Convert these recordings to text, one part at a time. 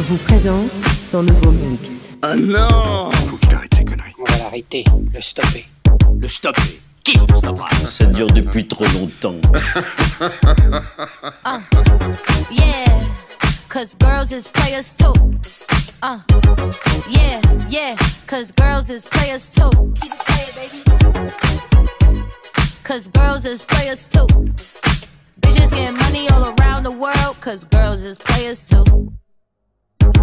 vous présente son nouveau mix. Ah non Faut qu'il arrête ses conneries. On va l'arrêter, le stopper. Le stopper Qui le stoppera? Ça dure depuis trop longtemps. Uh, yeah, cause girls is players too. Uh, yeah, yeah, cause girls is players too. Keep it playing, baby. Cause girls is players too. Bitches getting money all around the world, cause girls is players too.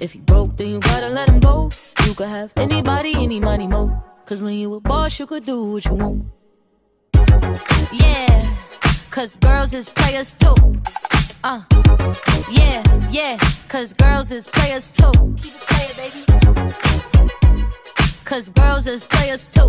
If you broke, then you gotta let him go. You could have anybody, any money, mo. Cause when you a boss, you could do what you want. Yeah, cause girls is players too. Uh, yeah, yeah, cause girls is players too. Keep it playing, baby. Cause girls is players too.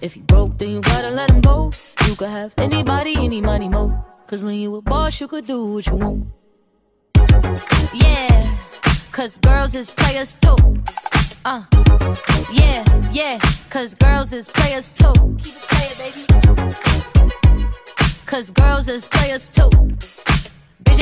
If you broke, then you gotta let him go. You could have anybody, any money, mo. Cause when you a boss, you could do what you want. Yeah, cause girls is players too. Uh, yeah, yeah, cause girls is players too. Keep it playing, baby. Cause girls is players too.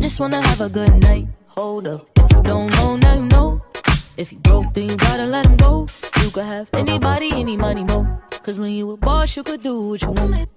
Just wanna have a good night. Hold up, if you don't know, now you know. If you broke, then you gotta let him go. You could have anybody, any money, mo. Cause when you a boss, you could do what you want.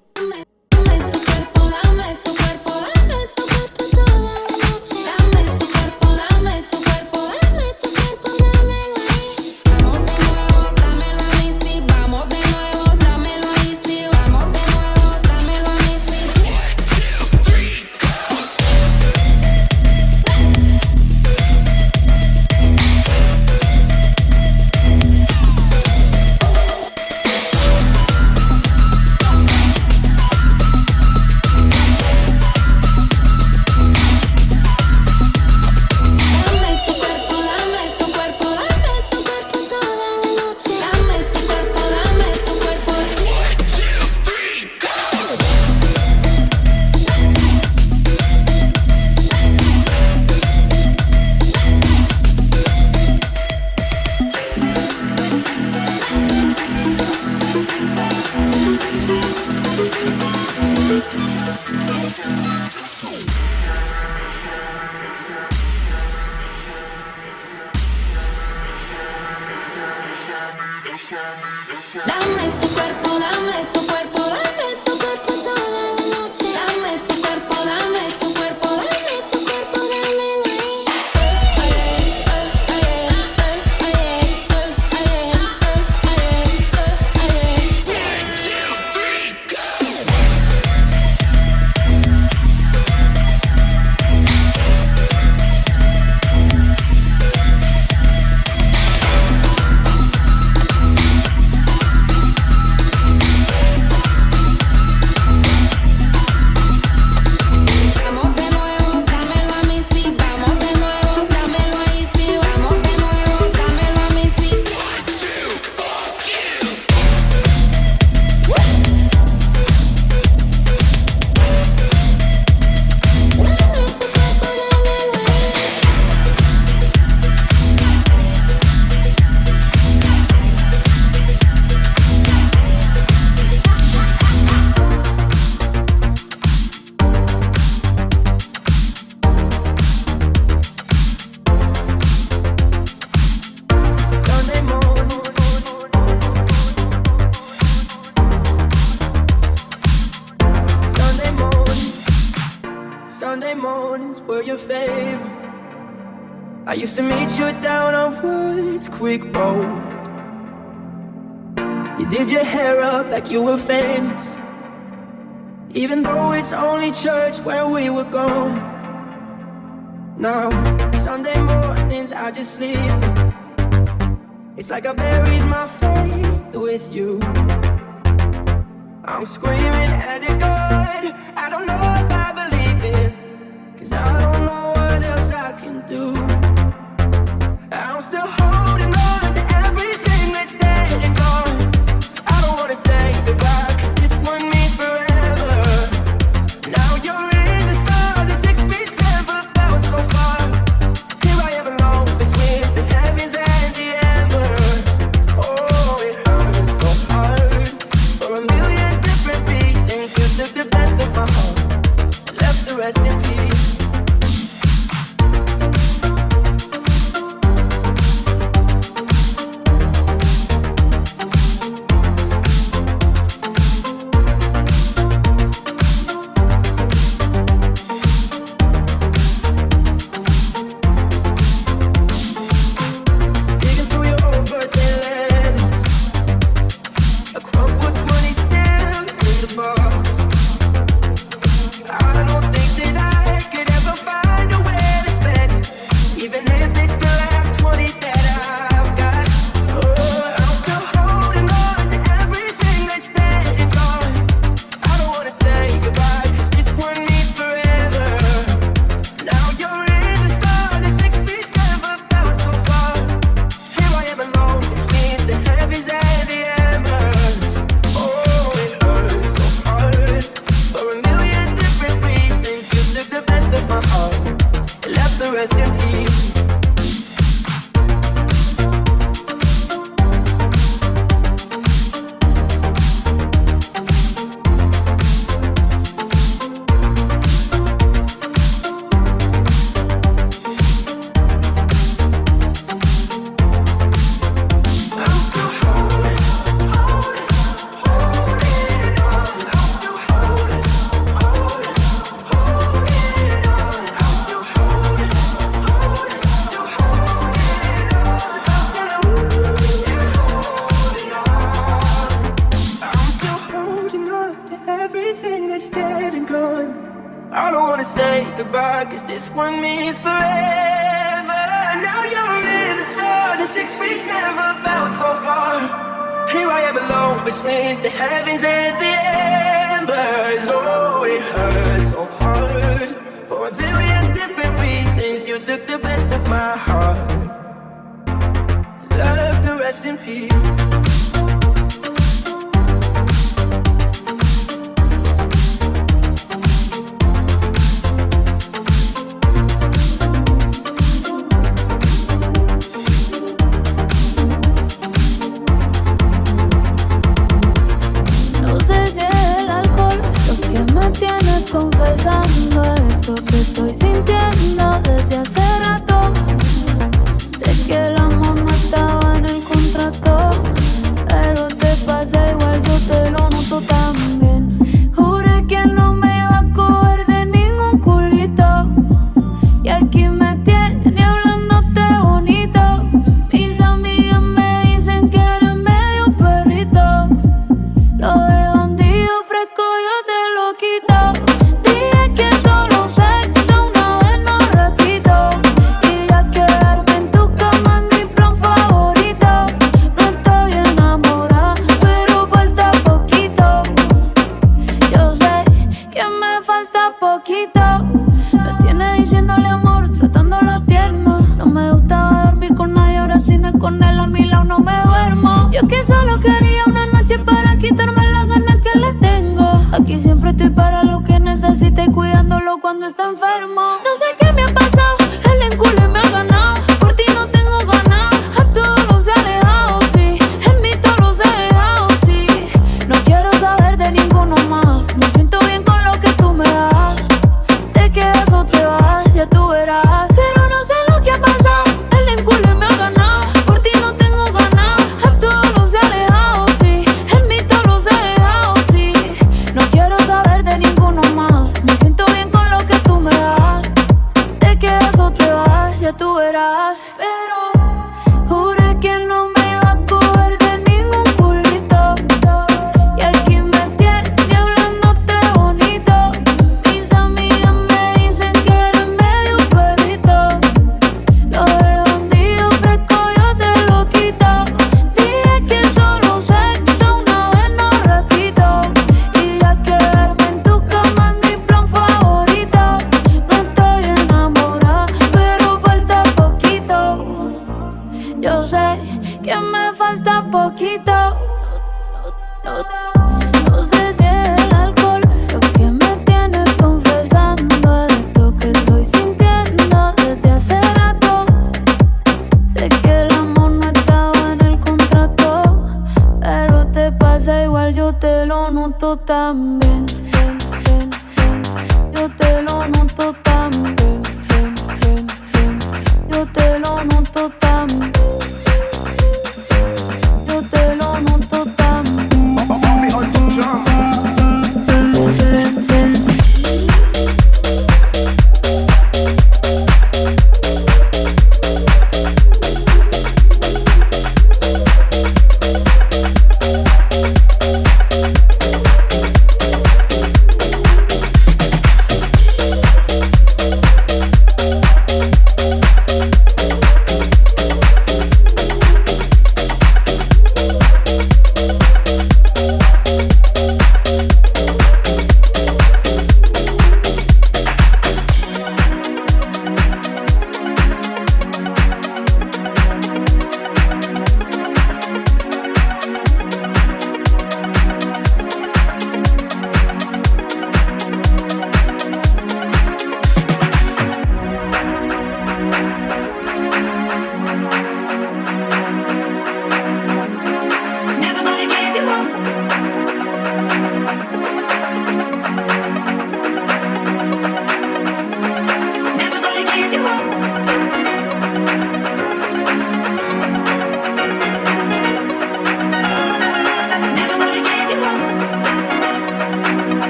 where we were going. Now, Sunday mornings I just sleep. It's like I buried my faith with you. I'm screaming at it all.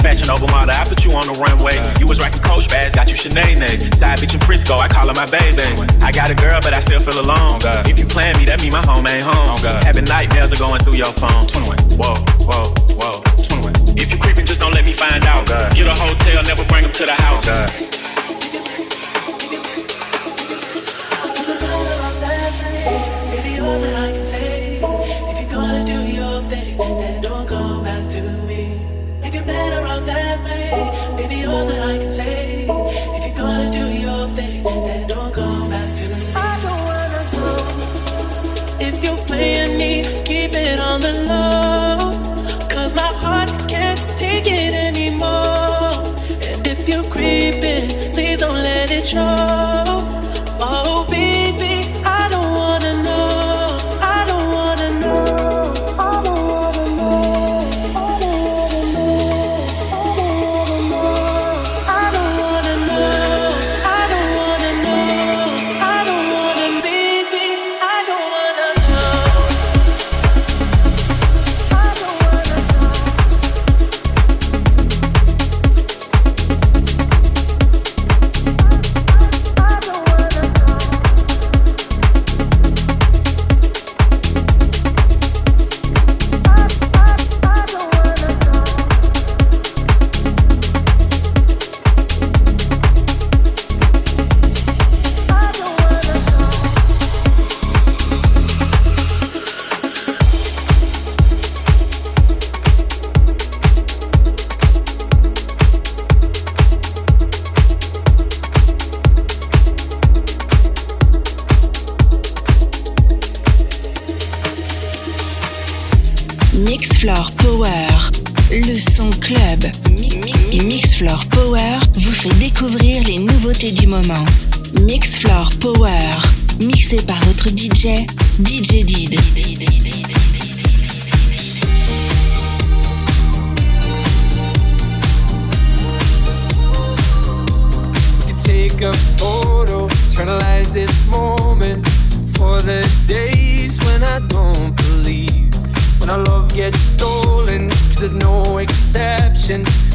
Fashion over model, I put you on the runway. You was rocking Coach bags, got you Céline. Side bitch in Frisco, I call her my baby. I got a girl, but I still feel alone. If you plan me, that mean my home ain't home. Having nightmares are going through your phone. 21, whoa, whoa, whoa, 21. If you creeping, just don't let me find out. Get a hotel, never bring them to the house. show. intentions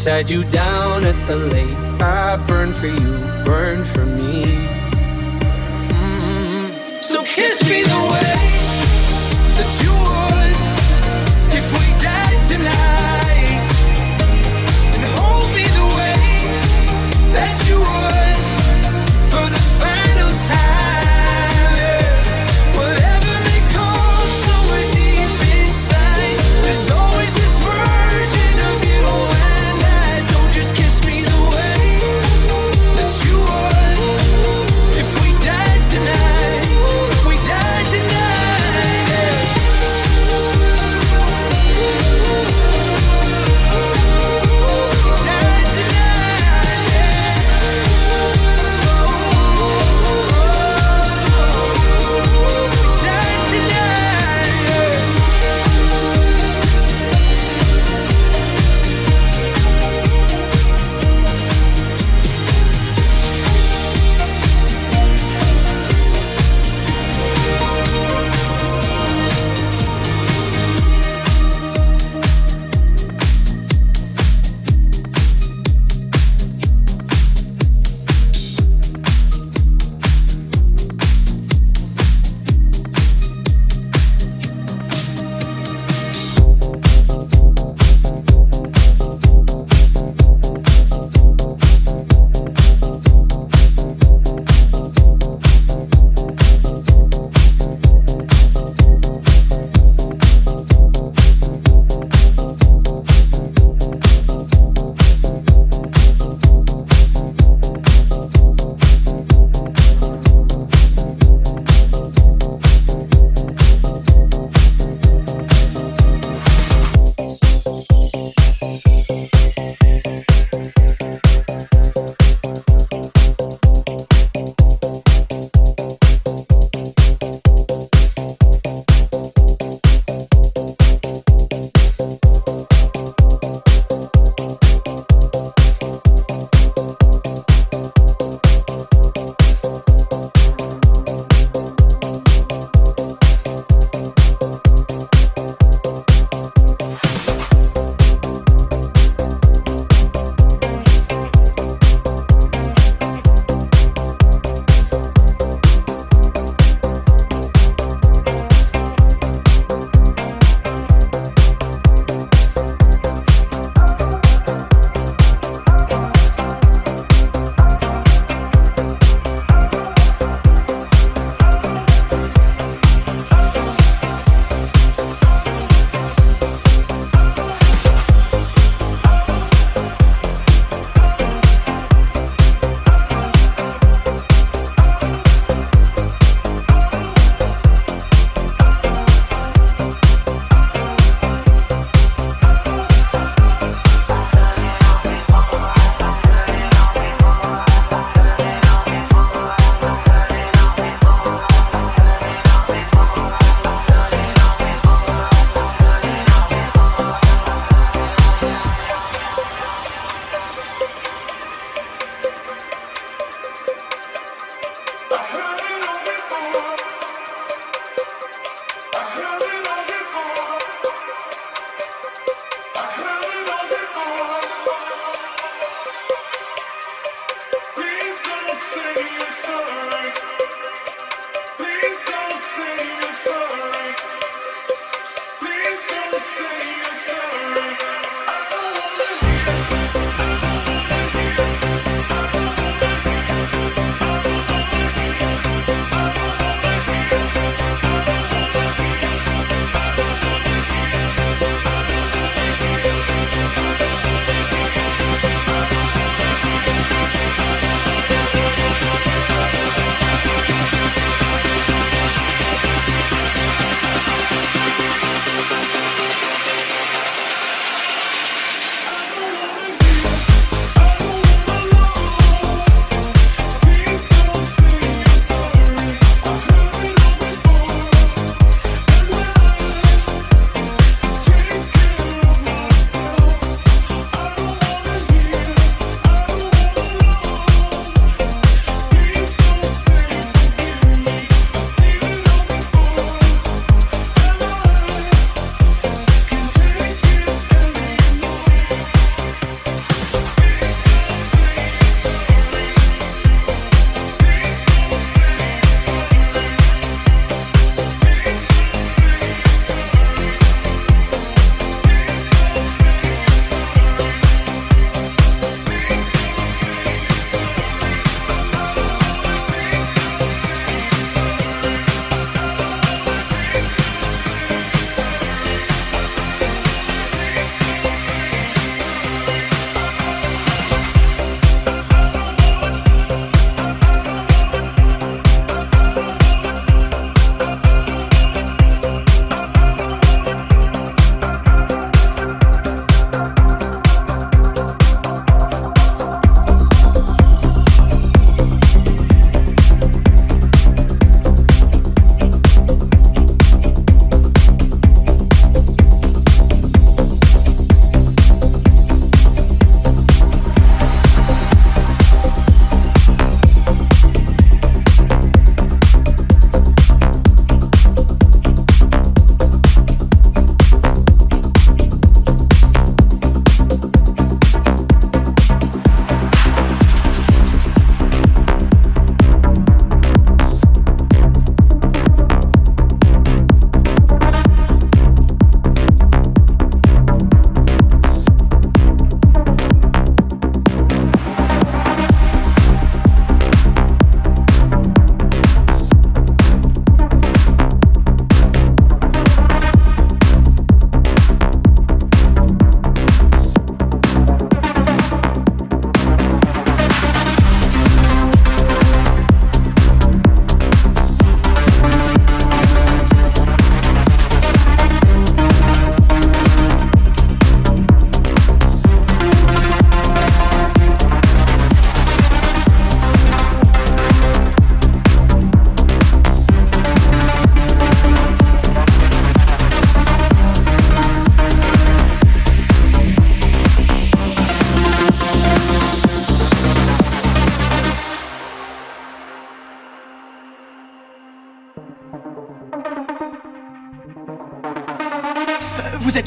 Beside you down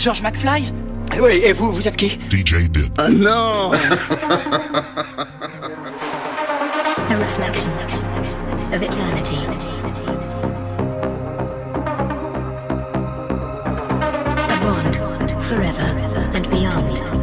George McFly Oui, et vous, vous êtes qui DJ Bid. Oh non A reflection of eternity. A bond forever and beyond.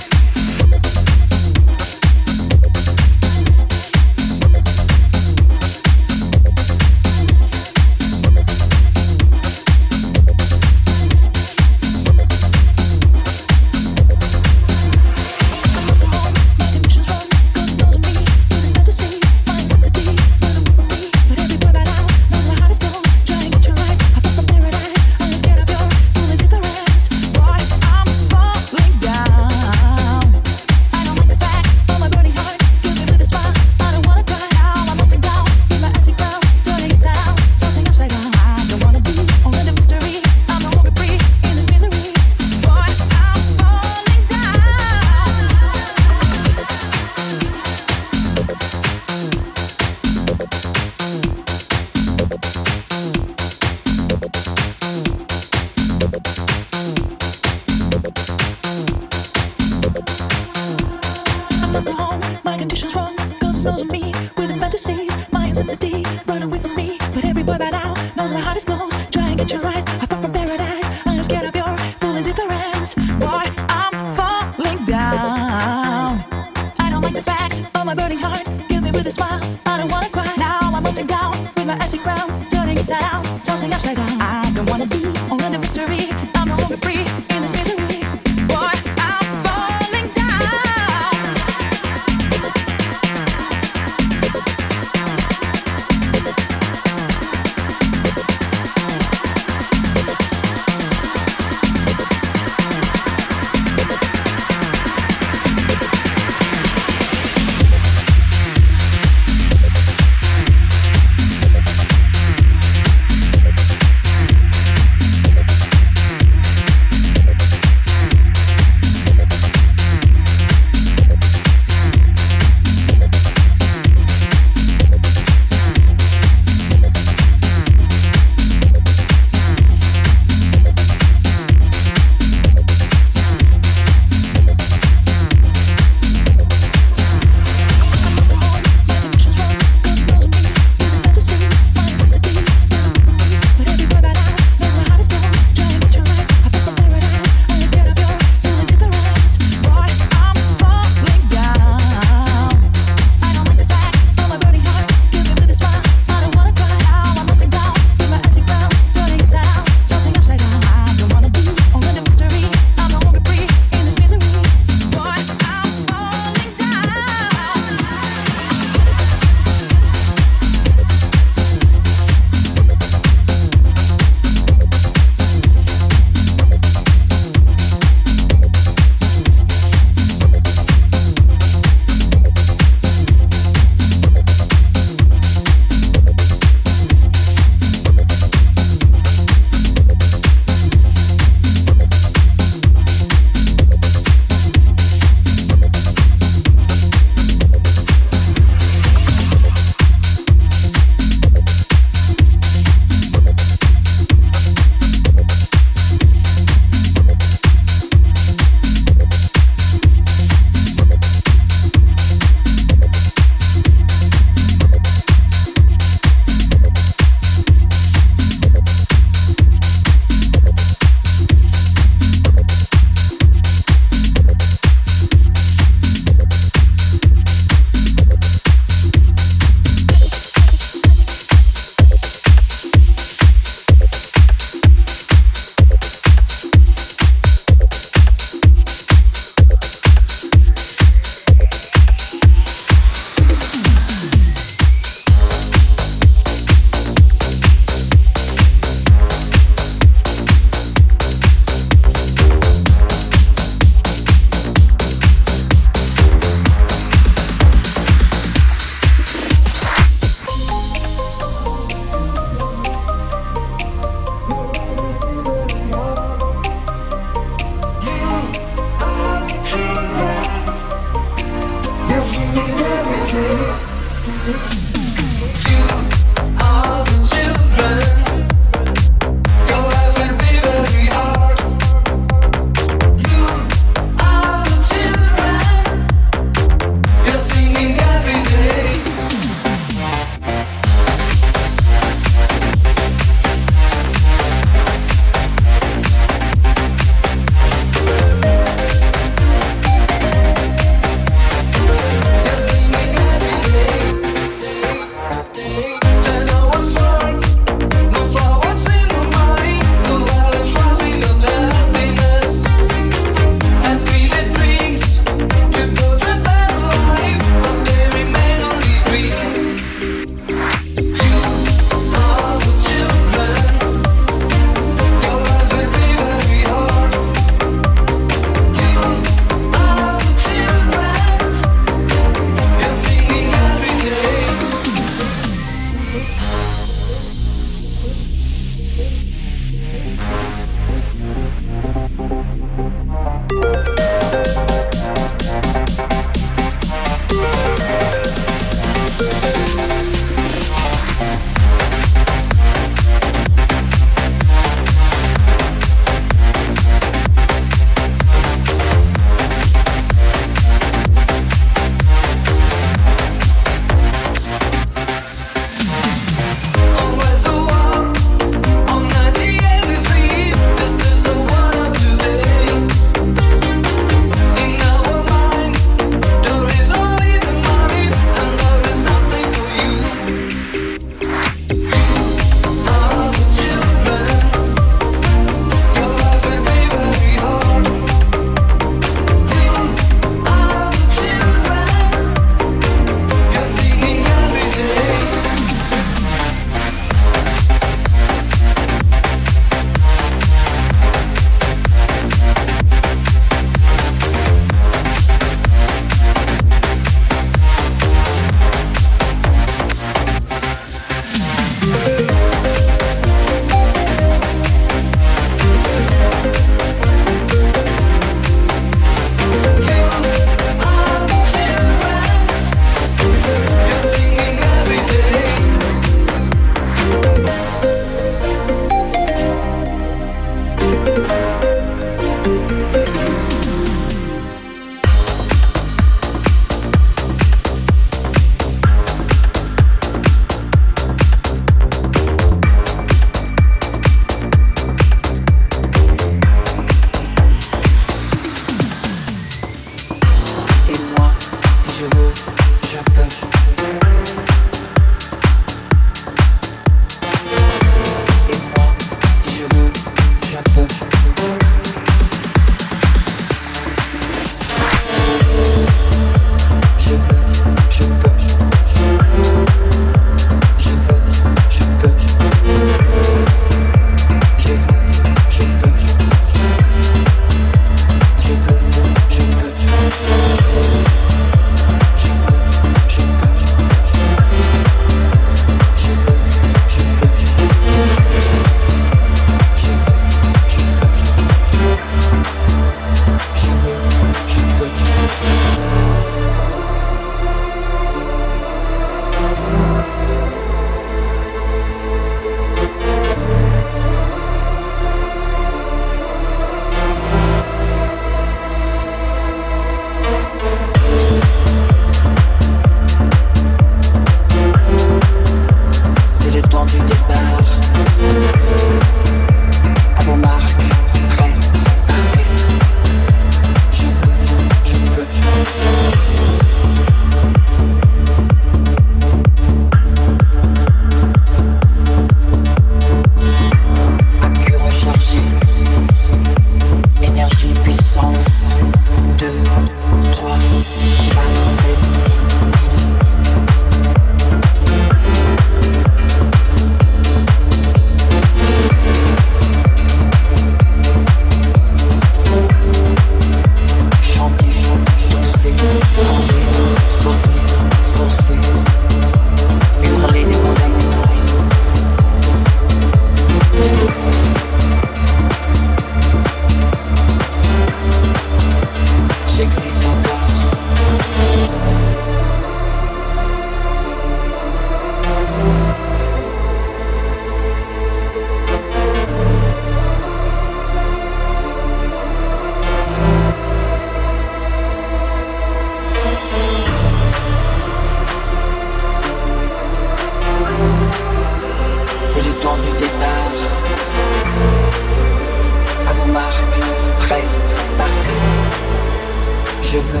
Je veux,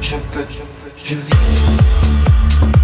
je peux, je vis.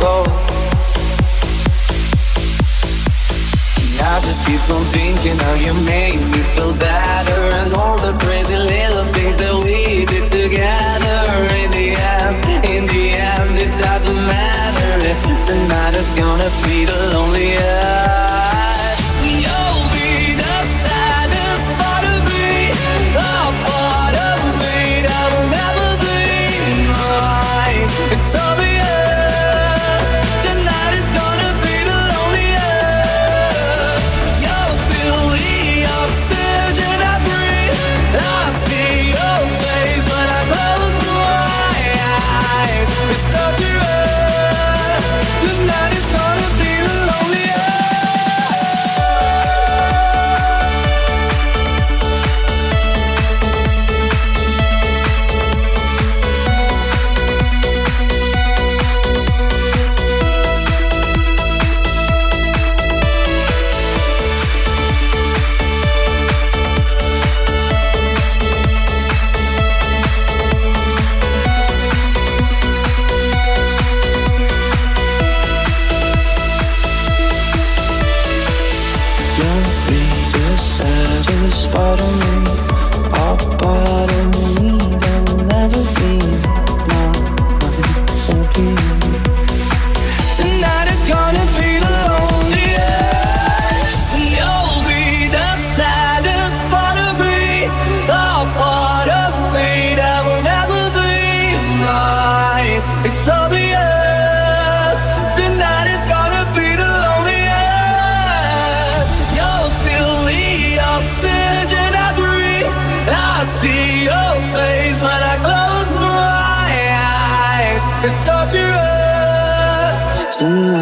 And I just keep on thinking how you made me feel better, and all the crazy little things that we did together. In the end, in the end, it doesn't matter if tonight is gonna be the loneliest.